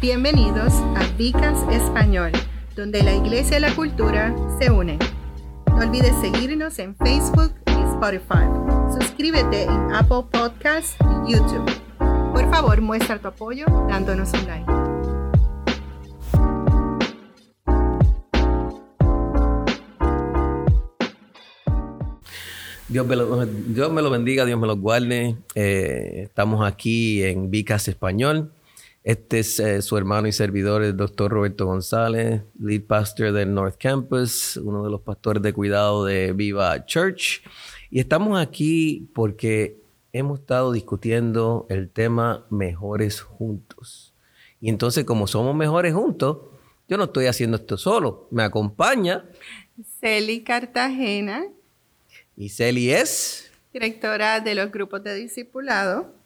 Bienvenidos a Vicas Español, donde la iglesia y la cultura se unen. No olvides seguirnos en Facebook y Spotify. Suscríbete en Apple Podcasts y YouTube. Por favor, muestra tu apoyo dándonos un like. Dios me, lo, Dios me lo bendiga, Dios me lo guarde. Eh, estamos aquí en Vicas Español. Este es eh, su hermano y servidor, el doctor Roberto González, lead pastor del North Campus, uno de los pastores de cuidado de Viva Church. Y estamos aquí porque hemos estado discutiendo el tema mejores juntos. Y entonces, como somos mejores juntos, yo no estoy haciendo esto solo. Me acompaña Celi Cartagena. Y Celi es directora de los grupos de discipulado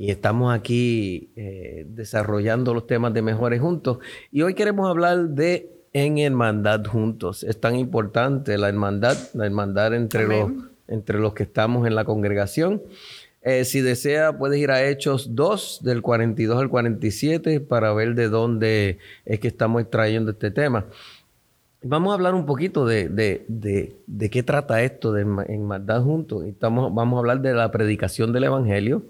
y estamos aquí eh, desarrollando los temas de Mejores Juntos. Y hoy queremos hablar de en hermandad juntos. Es tan importante la hermandad, la hermandad entre, los, entre los que estamos en la congregación. Eh, si desea, puedes ir a Hechos 2, del 42 al 47, para ver de dónde es que estamos extrayendo este tema. Vamos a hablar un poquito de, de, de, de qué trata esto de hermandad juntos. Estamos, vamos a hablar de la predicación del Evangelio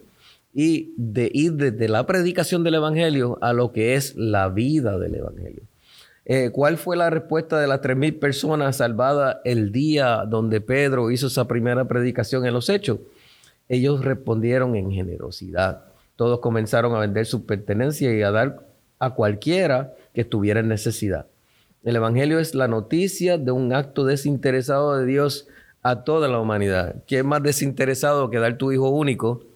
y de ir desde la predicación del Evangelio a lo que es la vida del Evangelio. Eh, ¿Cuál fue la respuesta de las 3.000 personas salvadas el día donde Pedro hizo esa primera predicación en los hechos? Ellos respondieron en generosidad. Todos comenzaron a vender sus pertenencias y a dar a cualquiera que estuviera en necesidad. El Evangelio es la noticia de un acto desinteresado de Dios a toda la humanidad. ¿Quién más desinteresado que dar tu hijo único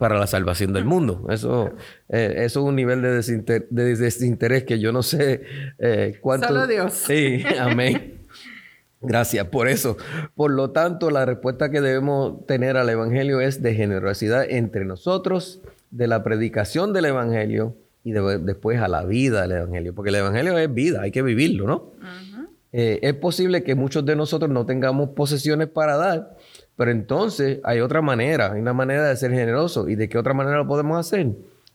para la salvación del mundo. Eso, eh, eso es un nivel de, desinterés que yo no sé eh, cuánto. Solo Dios. Sí, amén. Gracias por eso. Por lo tanto, la respuesta que debemos tener al Evangelio es de generosidad entre nosotros, de la predicación del Evangelio y después a la vida del Evangelio. Porque el Evangelio es vida, hay que vivirlo, ¿no? Eh, es posible que muchos de nosotros no tengamos posesiones para dar, pero entonces hay otra manera, hay una manera de ser generoso. ¿Y de qué otra manera lo podemos hacer?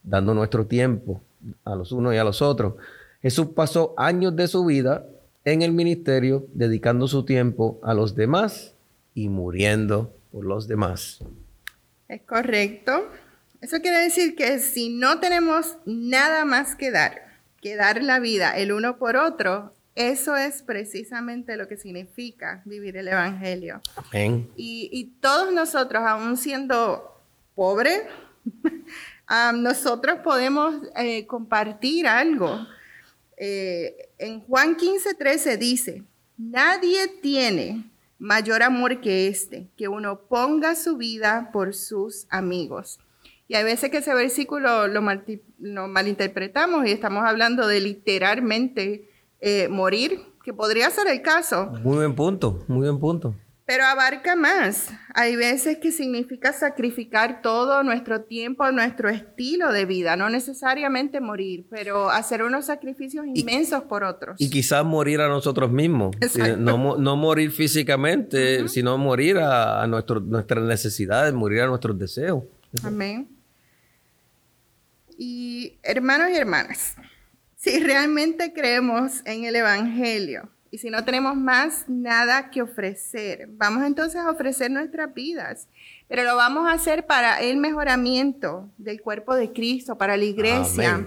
Dando nuestro tiempo a los unos y a los otros. Jesús pasó años de su vida en el ministerio dedicando su tiempo a los demás y muriendo por los demás. Es correcto. Eso quiere decir que si no tenemos nada más que dar, que dar la vida el uno por otro, eso es precisamente lo que significa vivir el Evangelio. Y, todos nosotros, aún siendo pobres, nosotros podemos eh, compartir algo. Eh, en Juan 15, 13 dice, nadie tiene mayor amor que este, que uno ponga su vida por sus amigos. Y hay veces que ese versículo lo, lo malinterpretamos y estamos hablando de literalmente eh, morir, que podría ser el caso. Muy buen punto, muy buen punto. Pero abarca más. Hay veces que significa sacrificar todo nuestro tiempo, nuestro estilo de vida, no necesariamente morir, pero hacer unos sacrificios inmensos por otros. Y quizás morir a nosotros mismos. No, no, morir físicamente, sino morir a, a nuestras necesidades, morir a nuestros deseos. Amén. Y hermanos y hermanas, si realmente creemos en el Evangelio y si no tenemos más nada que ofrecer, vamos entonces a ofrecer nuestras vidas, pero lo vamos a hacer para el mejoramiento del cuerpo de Cristo, para la iglesia.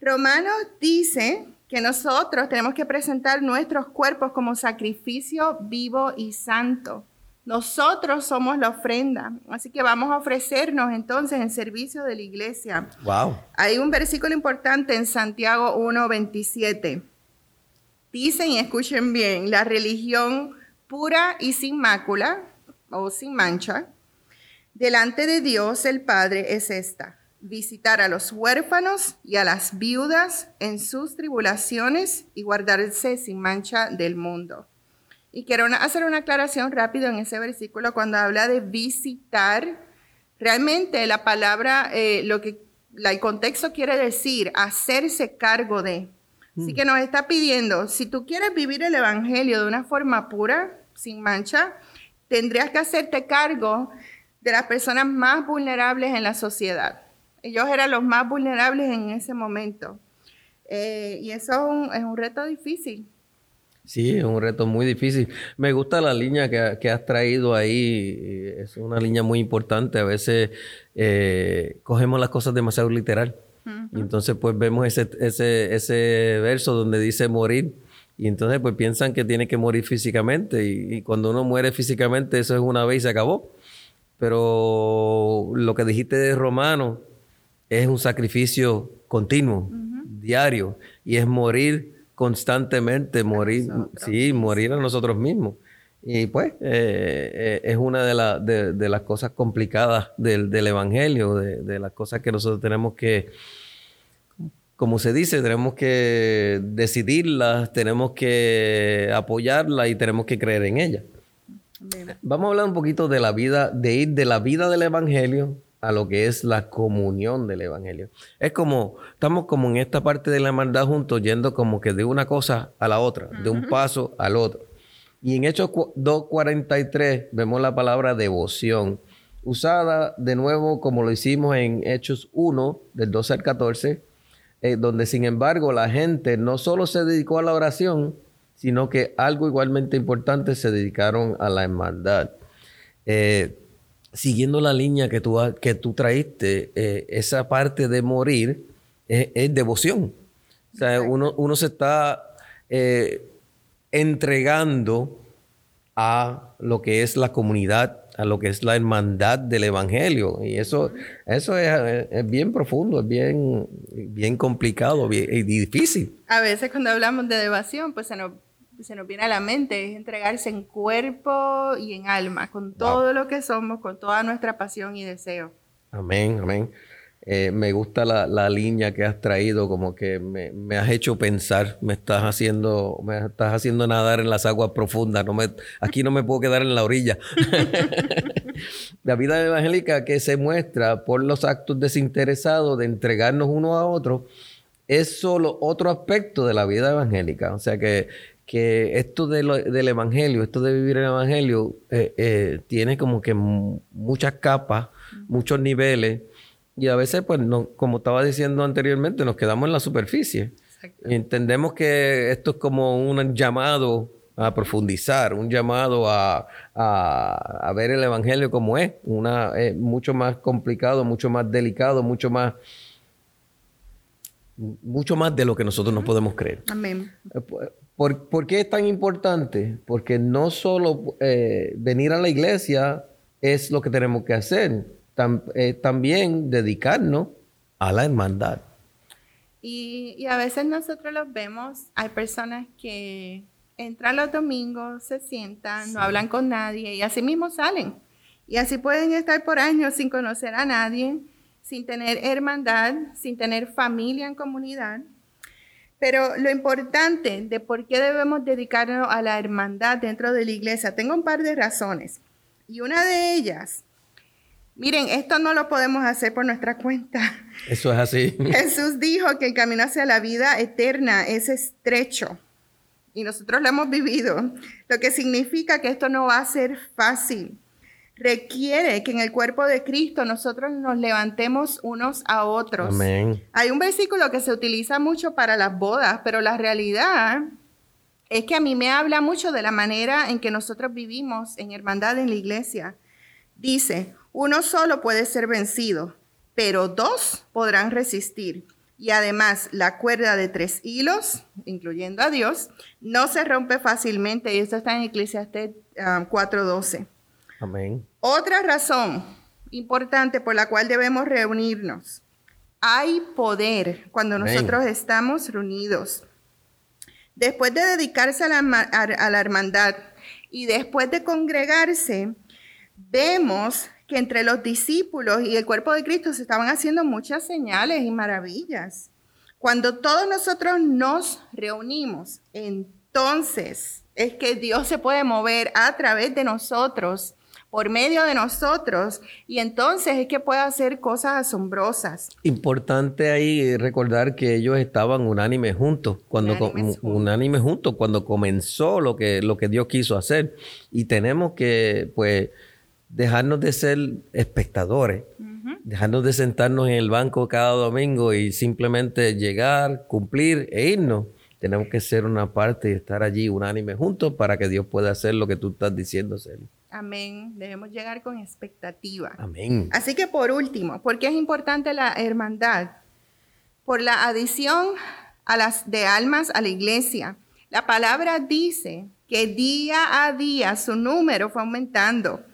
Romanos dice que nosotros tenemos que presentar nuestros cuerpos como sacrificio vivo y santo. Nosotros somos la ofrenda, así que vamos a ofrecernos entonces en servicio de la iglesia. Wow. Hay un versículo importante en Santiago 1:27. Dicen y escuchen bien, la religión pura y sin mácula o sin mancha delante de Dios el Padre es esta: visitar a los huérfanos y a las viudas en sus tribulaciones y guardarse sin mancha del mundo. Y quiero hacer una aclaración rápido en ese versículo cuando habla de visitar. Realmente la palabra, eh, lo que el contexto quiere decir, hacerse cargo de. Así mm. que nos está pidiendo, si tú quieres vivir el Evangelio de una forma pura, sin mancha, tendrías que hacerte cargo de las personas más vulnerables en la sociedad. Ellos eran los más vulnerables en ese momento. Eh, y eso es un, es un, reto difícil. Sí, es un reto muy difícil. Me gusta la línea que, que has traído ahí. Es una línea muy importante. A veces eh, cogemos las cosas demasiado literal. Y entonces pues vemos ese, ese, ese verso donde dice morir. Y entonces pues piensan que tiene que morir físicamente. Y, y, cuando uno muere físicamente, eso es una vez y se acabó. Pero lo que dijiste de Romano es un sacrificio continuo, diario. Y es morir constantemente, morir, sí, morir a nosotros mismos. Y pues eh, eh, es una de, de, las cosas complicadas del, del Evangelio, de, de, las cosas que nosotros tenemos que, como se dice, tenemos que decidirlas, tenemos que apoyarlas y tenemos que creer en ellas. Vamos a hablar un poquito de la vida, de ir de la vida del Evangelio a lo que es la comunión del Evangelio. Es como, estamos como en esta parte de la hermandad juntos, yendo como que de una cosa a la otra, de un paso al otro. Y en Hechos 2.43 vemos la palabra devoción, usada de nuevo como lo hicimos en Hechos 1, del 12 al 14, eh, donde sin embargo la gente no solo se dedicó a la oración, sino que algo igualmente importante se dedicaron a la hermandad. Eh, siguiendo la línea que tú, que tú traíste, eh, esa parte de morir es, devoción. O sea, uno, uno, se está eh, entregando a lo que es la comunidad, a lo que es la hermandad del Evangelio. Y eso, eso es, bien profundo, es bien, bien complicado y difícil. A veces cuando hablamos de devoción, pues se nos se nos viene a la mente es entregarse en cuerpo y en alma, con todo lo que somos, con toda nuestra pasión y deseo. Amén, amén. Eh, me gusta la, línea que has traído, como que me, has hecho pensar, me estás haciendo, me estás haciendo nadar en las aguas profundas. No me, aquí no me puedo quedar en la orilla. la vida evangélica que se muestra por los actos desinteresados de entregarnos uno a otro es solo otro aspecto de la vida evangélica. O sea que que esto del Evangelio, esto de vivir el Evangelio, eh, eh, tiene como que muchas capas, muchos niveles, y a veces, pues, no, como estaba diciendo anteriormente, nos quedamos en la superficie. entendemos que esto es como un llamado a profundizar, un llamado a, ver el Evangelio como es, una, mucho más complicado, mucho más delicado, mucho más mucho más de lo que nosotros nos podemos creer. Amén. ¿Por, qué es tan importante? Porque no solo eh, venir a la iglesia es lo que tenemos que hacer, eh, también dedicarnos a la hermandad. Y, a veces nosotros los vemos, hay personas que entran los domingos, se sientan, no hablan con nadie y así mismo salen. Y así pueden estar por años sin conocer a nadie, sin tener hermandad, sin tener familia en comunidad. Pero lo importante de por qué debemos dedicarnos a la hermandad dentro de la iglesia, tengo un par de razones. Y una de ellas, miren, esto no lo podemos hacer por nuestra cuenta. Eso es así. Jesús dijo que el camino hacia la vida eterna es estrecho. Y nosotros lo hemos vivido, lo que significa que esto no va a ser fácil requiere que en el cuerpo de Cristo nosotros nos levantemos unos a otros. Amén. Hay un versículo que se utiliza mucho para las bodas, pero la realidad es que a mí me habla mucho de la manera en que nosotros vivimos en hermandad en la iglesia. Dice, uno solo puede ser vencido, pero dos podrán resistir. Y además, la cuerda de tres hilos, incluyendo a Dios, no se rompe fácilmente. Y esto está en Eclesiastes 4:12. Amén. Otra razón importante por la cual debemos reunirnos. Hay poder cuando nosotros estamos reunidos. Después de dedicarse a la, hermandad y después de congregarse, vemos que entre los discípulos y el cuerpo de Cristo se estaban haciendo muchas señales y maravillas. Cuando todos nosotros nos reunimos, entonces es que Dios se puede mover a través de nosotros por medio de nosotros y entonces es que puede hacer cosas asombrosas. Importante ahí recordar que ellos estaban unánimes juntos cuando unánimes, juntos cuando comenzó lo que lo que Dios quiso hacer y tenemos que pues dejarnos de ser espectadores dejarnos de sentarnos en el banco cada domingo y simplemente llegar, cumplir e irnos. Tenemos que ser una parte y estar allí unánime juntos para que Dios pueda hacer lo que tú estás diciendo, Celia. Amén. Debemos llegar con expectativa. Amén. Así que por último, ¿por qué es importante la hermandad? Por la adición a las de almas a la iglesia. La palabra dice que día a día su número fue aumentando.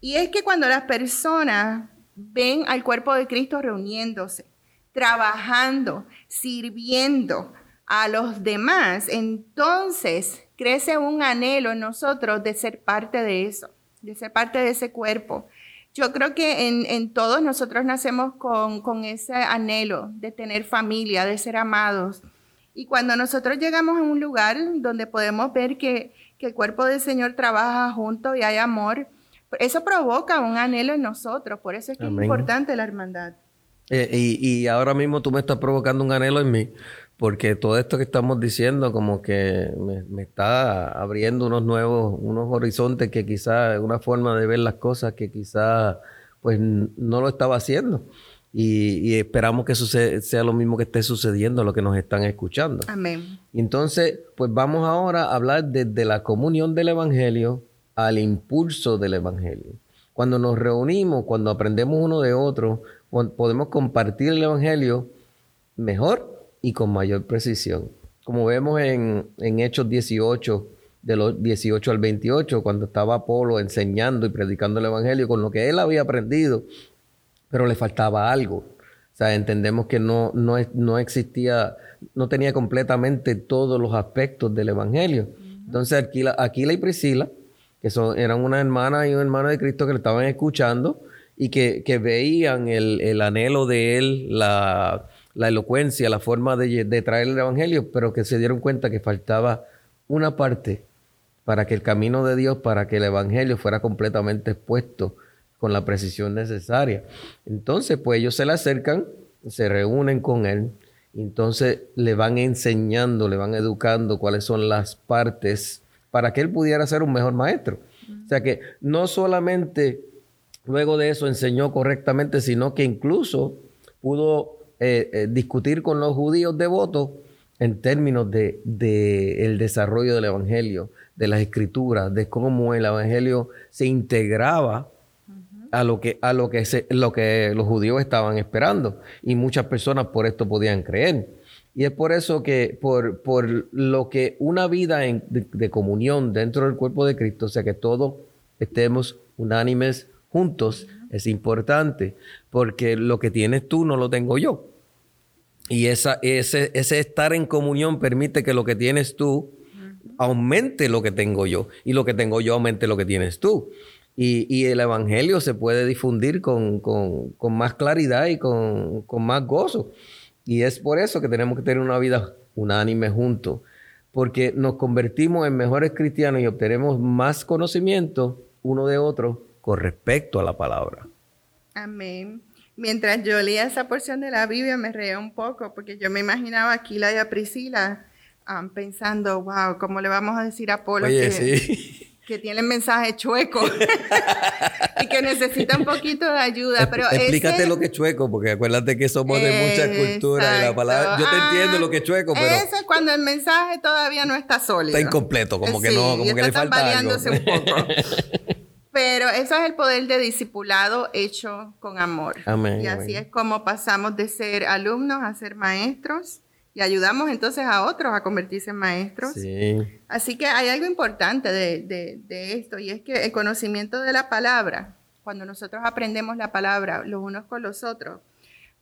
Y es que cuando las personas ven al cuerpo de Cristo reuniéndose, trabajando, sirviendo a los demás, entonces crece un anhelo en nosotros de ser parte de eso, de ser parte de ese cuerpo. Yo creo que en, todos nosotros nacemos con, con, ese anhelo de tener familia, de ser amados. Y cuando nosotros llegamos a un lugar donde podemos ver que, que el cuerpo del Señor trabaja junto y hay amor, eso provoca un anhelo en nosotros. Por eso es que es importante la hermandad. Eh, y, y ahora mismo tú me estás provocando un anhelo en mí porque todo esto que estamos diciendo como que me, está abriendo unos nuevos, unos horizontes que quizás, una forma de ver las cosas que quizás pues no lo estaba haciendo. Y, esperamos que sea, lo mismo que esté sucediendo, lo que nos están escuchando. Amén. Entonces, pues vamos ahora a hablar desde la comunión del Evangelio al impulso del Evangelio. Cuando nos reunimos, cuando aprendemos uno de otro, podemos compartir el Evangelio mejor y con mayor precisión. Como vemos en, Hechos 18, de los 18 al 28, cuando estaba Apolo enseñando y predicando el Evangelio con lo que él había aprendido, pero le faltaba algo. O sea, entendemos que no, no, no existía, no tenía completamente todos los aspectos del Evangelio. Entonces, Aquila, Aquila y Priscila, que son, eran una hermana y un hermano de Cristo que le estaban escuchando y que, que veían el, el anhelo de él, la, la elocuencia, la forma de, traer el Evangelio, pero que se dieron cuenta que faltaba una parte para que el camino de Dios, para que el Evangelio fuera completamente expuesto con la precisión necesaria. Entonces, pues ellos se le acercan, se reúnen con él, entonces le van enseñando, le van educando cuáles son las partes para que él pudiera ser un mejor maestro. O sea que no solamente luego de eso enseñó correctamente, sino que incluso pudo eh, eh, discutir con los judíos devotos en términos de, el desarrollo del Evangelio, de las escrituras, de cómo el Evangelio se integraba a lo que, a lo que, lo que los judíos estaban esperando. Y muchas personas por esto podían creer. Y es por eso que, por, por lo que una vida de, comunión dentro del cuerpo de Cristo, o sea, que todos estemos unánimes juntos, es importante, porque lo que tienes tú no lo tengo yo. Y esa, ese, ese estar en comunión permite que lo que tienes tú aumente lo que tengo yo y lo que tengo yo aumente lo que tienes tú. Y, el Evangelio se puede difundir con, más claridad y con, con, más gozo. Y es por eso que tenemos que tener una vida unánime juntos, porque nos convertimos en mejores cristianos y obtenemos más conocimiento uno de otro con respecto a la palabra. Amén. Mientras yo leía esa porción de la Biblia me reía un poco porque yo me imaginaba a Aquila y a Priscila um, pensando, wow, ¿cómo le vamos a decir a Apolo que, que tiene mensaje chueco y que necesita un poquito de ayuda? Pero Explícate lo que es chueco, porque acuérdate que somos de mucha cultura y la palabra. Yo te entiendo lo que es chueco, pero. Eso es cuando el mensaje todavía no está sólido. Está incompleto, como que no, como que le falta algo. un poco. Pero eso es el poder de discipulado hecho con amor. Amén, y así es como pasamos de ser alumnos a ser maestros y ayudamos entonces a otros a convertirse en maestros. Sí. Así que hay algo importante de, esto y es que el conocimiento de la palabra, cuando nosotros aprendemos la palabra los unos con los otros,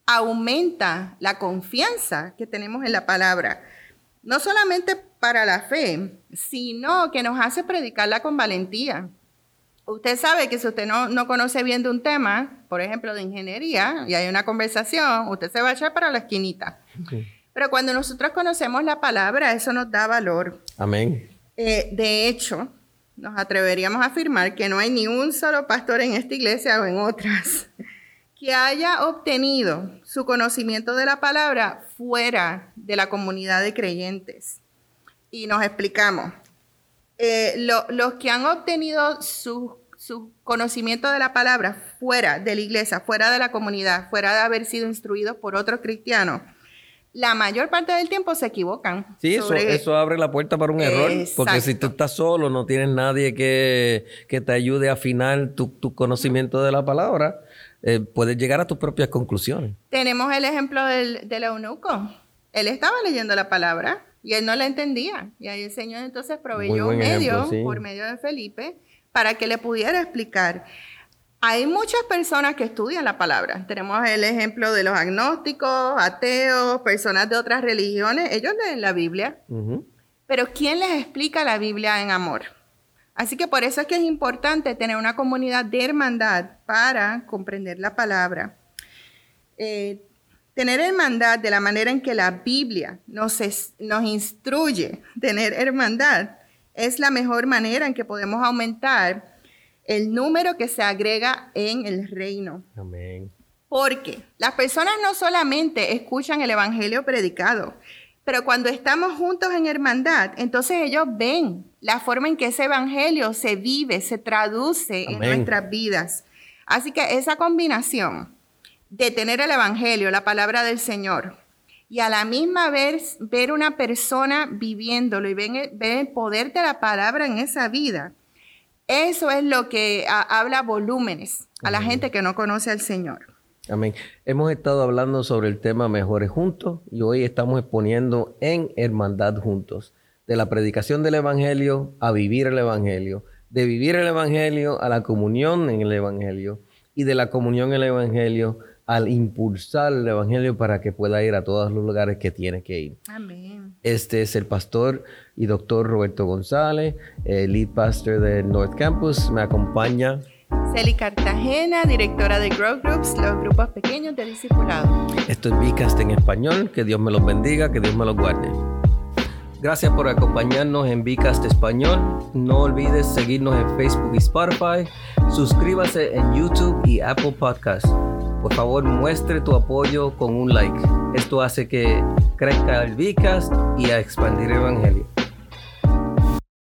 aumenta la confianza que tenemos en la palabra. No solamente para la fe, sino que nos hace predicarla con valentía usted sabe que si usted no, no, conoce bien de un tema, por ejemplo, de ingeniería, y hay una conversación, usted se va a echar para la esquinita. Pero cuando nosotros conocemos la palabra, eso nos da valor. Amén. Eh, de hecho, nos atreveríamos a afirmar que no hay ni un solo pastor en esta iglesia o en otras que haya obtenido su conocimiento de la palabra fuera de la comunidad de creyentes. Y nos explicamos. Eh, los que han obtenido su, su conocimiento de la palabra fuera de la iglesia, fuera de la comunidad, fuera de haber sido instruidos por otros cristianos, la mayor parte del tiempo se equivocan. Sí, eso, eso abre la puerta para un error. Porque si tú estás solo, no tienes nadie que, te ayude a afinar tu, conocimiento de la palabra, eh, puedes llegar a tus propias conclusiones. Tenemos el ejemplo del, del eunuco. Él estaba leyendo la palabra y él no la entendía. Y ahí el Señor entonces proveyó un medio, por medio de Felipe, para que le pudiera explicar. Hay muchas personas que estudian la palabra. Tenemos el ejemplo de los agnósticos, ateos, personas de otras religiones. Ellos leen la Biblia. Pero ¿quién les explica la Biblia en amor? Así que por eso es que es importante tener una comunidad de hermandad para comprender la palabra. Eh, tener hermandad de la manera en que la Biblia nos, nos instruye tener hermandad es la mejor manera en que podemos aumentar el número que se agrega en el reino. Amén. Porque las personas no solamente escuchan el Evangelio predicado, pero cuando estamos juntos en hermandad, entonces ellos ven la forma en que ese Evangelio se vive, se traduce en nuestras vidas. Así que esa combinación de tener el Evangelio, la palabra del Señor, y a la misma vez ver una persona viviéndolo y ver, el poder de la palabra en esa vida, eso es lo que habla volúmenes a la gente que no conoce al Señor. Amén. Hemos estado hablando sobre el tema Mejores Juntos y hoy estamos exponiendo en Hermandad Juntos, de la predicación del Evangelio a vivir el Evangelio, de vivir el Evangelio a la comunión en el Evangelio y de la comunión en el Evangelio al impulsar el Evangelio para que pueda ir a todos los lugares que tiene que ir. Amén. Este es el pastor y doctor Roberto González, el lead pastor de North Campus. Me acompaña. Celi Cartagena, directora de Grow Groups, los grupos pequeños de discipulado. Esto es Vicast en español. Que Dios me los bendiga, que Dios me los guarde. Gracias por acompañarnos en Vicast Español. No olvides seguirnos en Facebook y Spotify. Suscríbase en YouTube y Apple Podcasts. Por favor, muestre tu apoyo con un like. Esto hace que crezca el Vicast y a expandir el Evangelio.